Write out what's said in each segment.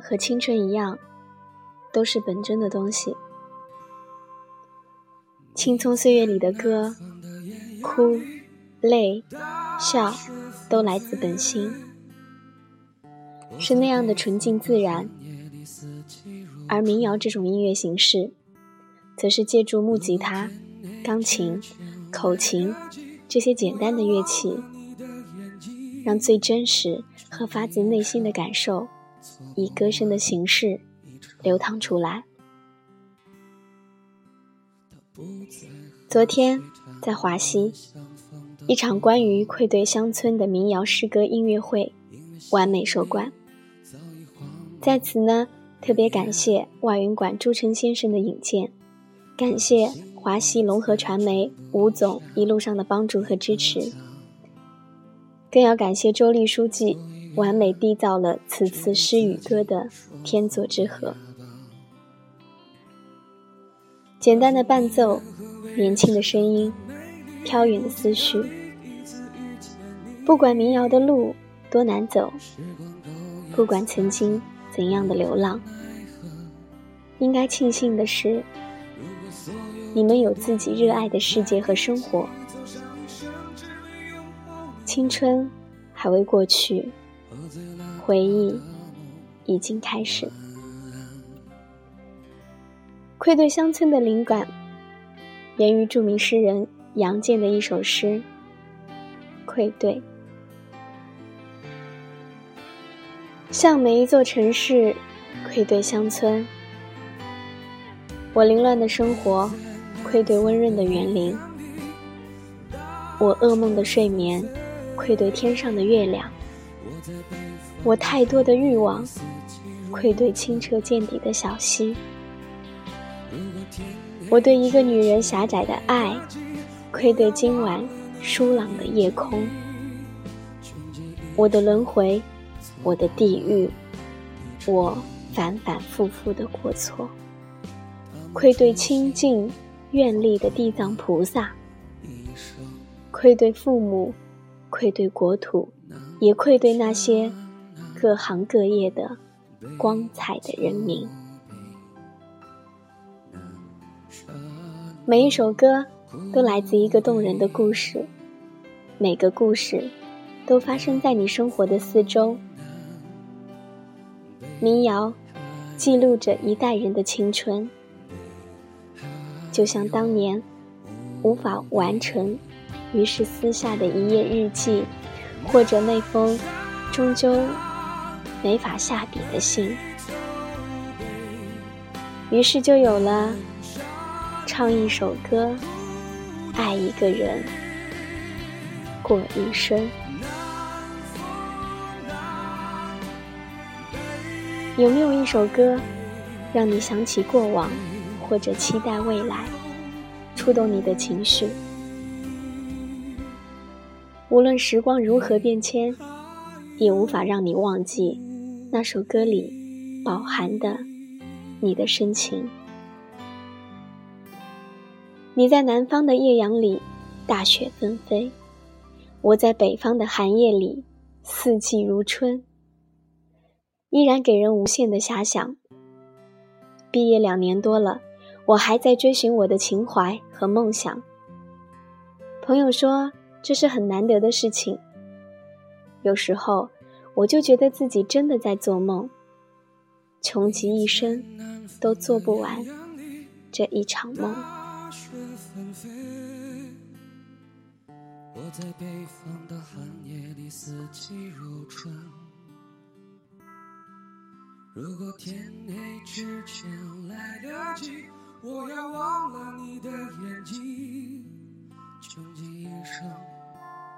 和青春一样，都是本真的东西。青葱岁月里的歌，哭、泪、笑，都来自本心，是那样的纯净自然。而民谣这种音乐形式，则是借助木吉他、钢琴、口琴这些简单的乐器，让最真实和发自内心的感受，以歌声的形式流淌出来。昨天在华西，一场关于愧对乡村的民谣诗歌音乐会完美收官。在此呢，特别感谢外云馆朱成先生的引荐，感谢华西龙河传媒吴总一路上的帮助和支持，更要感谢周立书记完美缔造了此次诗与歌的天作之合。简单的伴奏。年轻的声音，飘远的思绪。不管民谣的路多难走，不管曾经怎样的流浪，应该庆幸的是，你们有自己热爱的世界和生活。青春还未过去，回忆已经开始。愧对乡村的灵感。源于著名诗人杨健的一首诗《愧对》，向每一座城市愧对乡村。我凌乱的生活愧对温润的园林，我噩梦的睡眠愧对天上的月亮，我太多的欲望愧对清澈见底的小溪。我对一个女人狭窄的爱，愧对今晚疏朗的夜空。我的轮回，我的地狱，我反反复复的过错，愧对清净愿力的地藏菩萨，愧对父母，愧对国土，也愧对那些各行各业的光彩的人民。每一首歌都来自一个动人的故事，每个故事都发生在你生活的四周。民谣记录着一代人的青春，就像当年无法完成，于是撕下的一页日记，或者那封终究没法下笔的信，于是就有了。唱一首歌，爱一个人，过一生。有没有一首歌，让你想起过往，或者期待未来，触动你的情绪？无论时光如何变迁，也无法让你忘记那首歌里饱含的你的深情。你在南方的艳阳里，大雪纷飞；我在北方的寒夜里，四季如春，依然给人无限的遐想。毕业两年多了，我还在追寻我的情怀和梦想。朋友说这是很难得的事情，有时候我就觉得自己真的在做梦，穷极一生都做不完这一场梦。纷飞，我在北方的寒夜里，四季如春。如果天黑之前来得及，我要忘了你的眼睛，穷极一生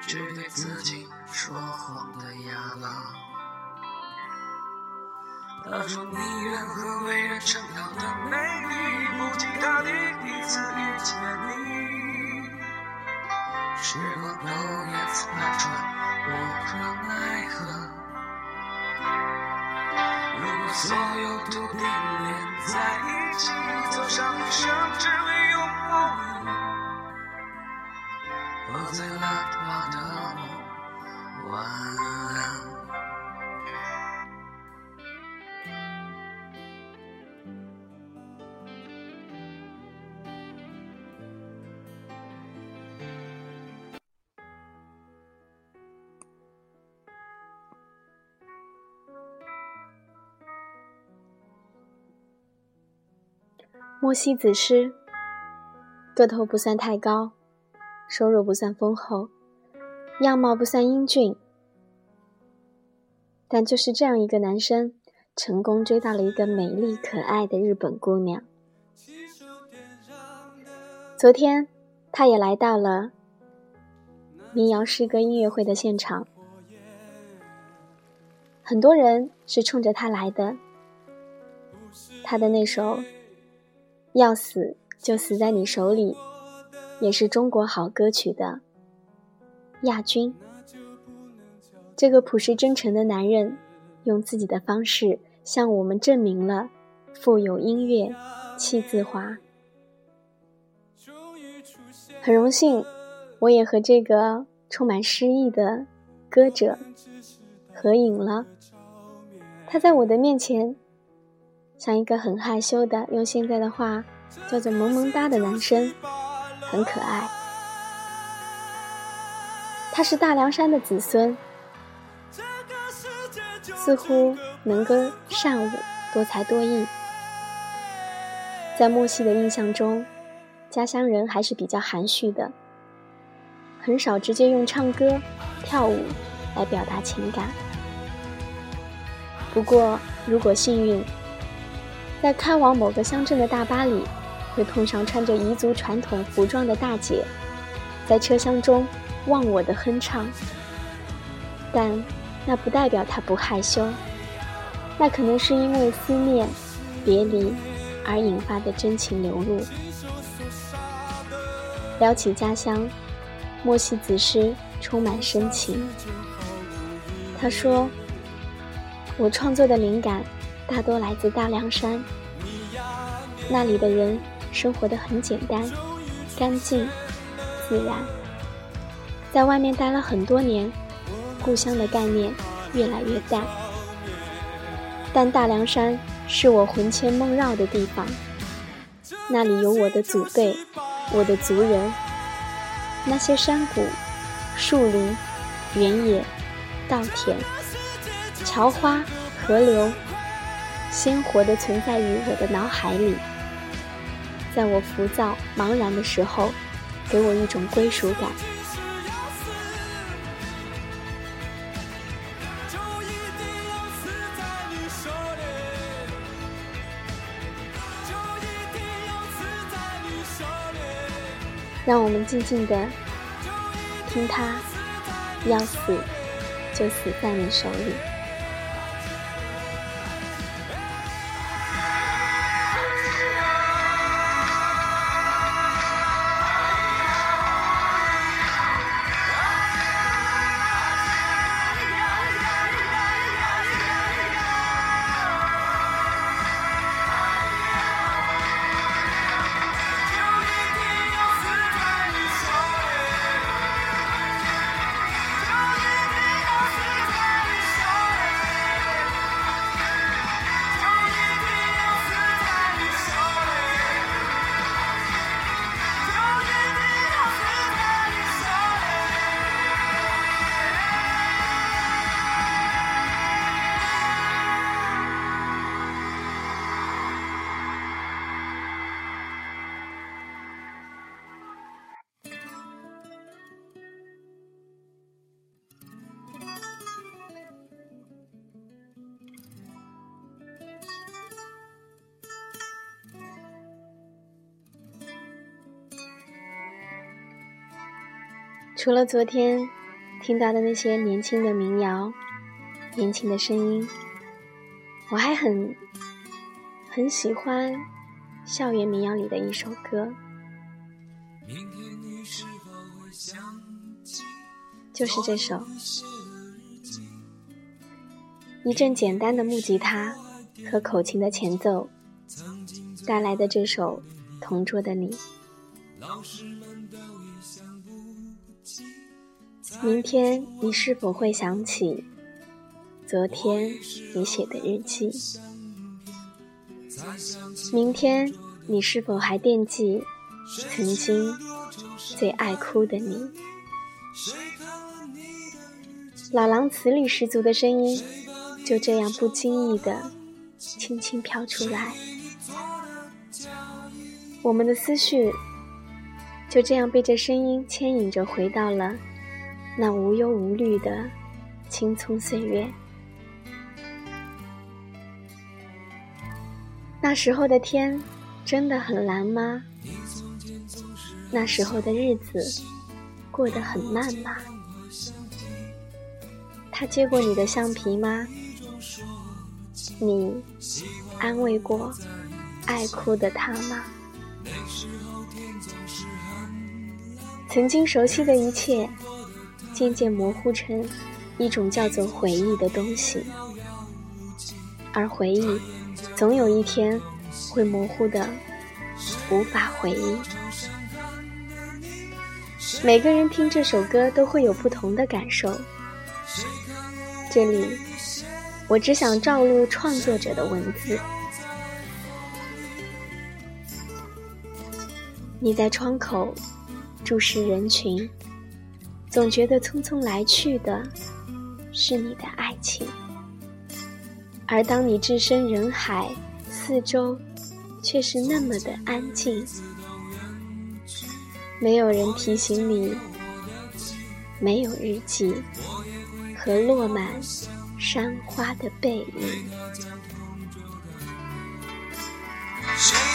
只对自己说谎的哑巴。他说你愿和为人称道的美丽，不及他第一次遇见你。时光都也擦转，无可奈何。如果所有注定连在一起，走上一生只为拥抱你，喝醉了他的梦，晚安。莫西子诗，个头不算太高，收入不算丰厚，样貌不算英俊，但就是这样一个男生，成功追到了一个美丽可爱的日本姑娘。昨天，他也来到了民谣诗歌音乐会的现场，很多人是冲着他来的，他的那首。要死就死在你手里，也是中国好歌曲的亚军。这个朴实真诚的男人，用自己的方式向我们证明了富有音乐气自华。很荣幸，我也和这个充满诗意的歌者合影了。他在我的面前。像一个很害羞的，用现在的话叫做萌萌哒的男生，很可爱。他是大凉山的子孙，似乎能歌善舞，多才多艺。在莫西的印象中，家乡人还是比较含蓄的，很少直接用唱歌、跳舞来表达情感。不过，如果幸运，在开往某个乡镇的大巴里，会碰上穿着彝族传统服装的大姐，在车厢中忘我的哼唱。但那不代表她不害羞，那可能是因为思念、别离而引发的真情流露。聊起家乡，莫西子诗充满深情。他说：“我创作的灵感。”大多来自大凉山，那里的人生活的很简单、干净、自然。在外面待了很多年，故乡的概念越来越淡。但大凉山是我魂牵梦绕的地方，那里有我的祖辈，我的族人，那些山谷、树林、原野、稻田、桥花、河流。鲜活地存在于我的脑海里，在我浮躁茫然的时候，给我一种归属感。让我们静静地听他，要死就死在你手里。除了昨天听到的那些年轻的民谣、年轻的声音，我还很很喜欢校园民谣里的一首歌，就是这首。一阵简单的木吉他和口琴的前奏带来的这首《同桌的你》。明天你是否会想起昨天你写的日记？明天你是否还惦记曾经最爱哭的你？老狼磁力十足的声音就这样不经意的轻轻飘出来，我们的思绪就这样被这声音牵引着回到了。那无忧无虑的青葱岁月，那时候的天真的很蓝吗？那时候的日子过得很慢吗？他接过你的橡皮吗？你安慰过爱哭的他吗？曾经熟悉的一切。渐渐模糊成一种叫做回忆的东西，而回忆总有一天会模糊的无法回忆。每个人听这首歌都会有不同的感受。这里，我只想照录创作者的文字。你在窗口注视人群。总觉得匆匆来去的是你的爱情，而当你置身人海，四周却是那么的安静，没有人提醒你，没有日记和落满山花的背影。谁？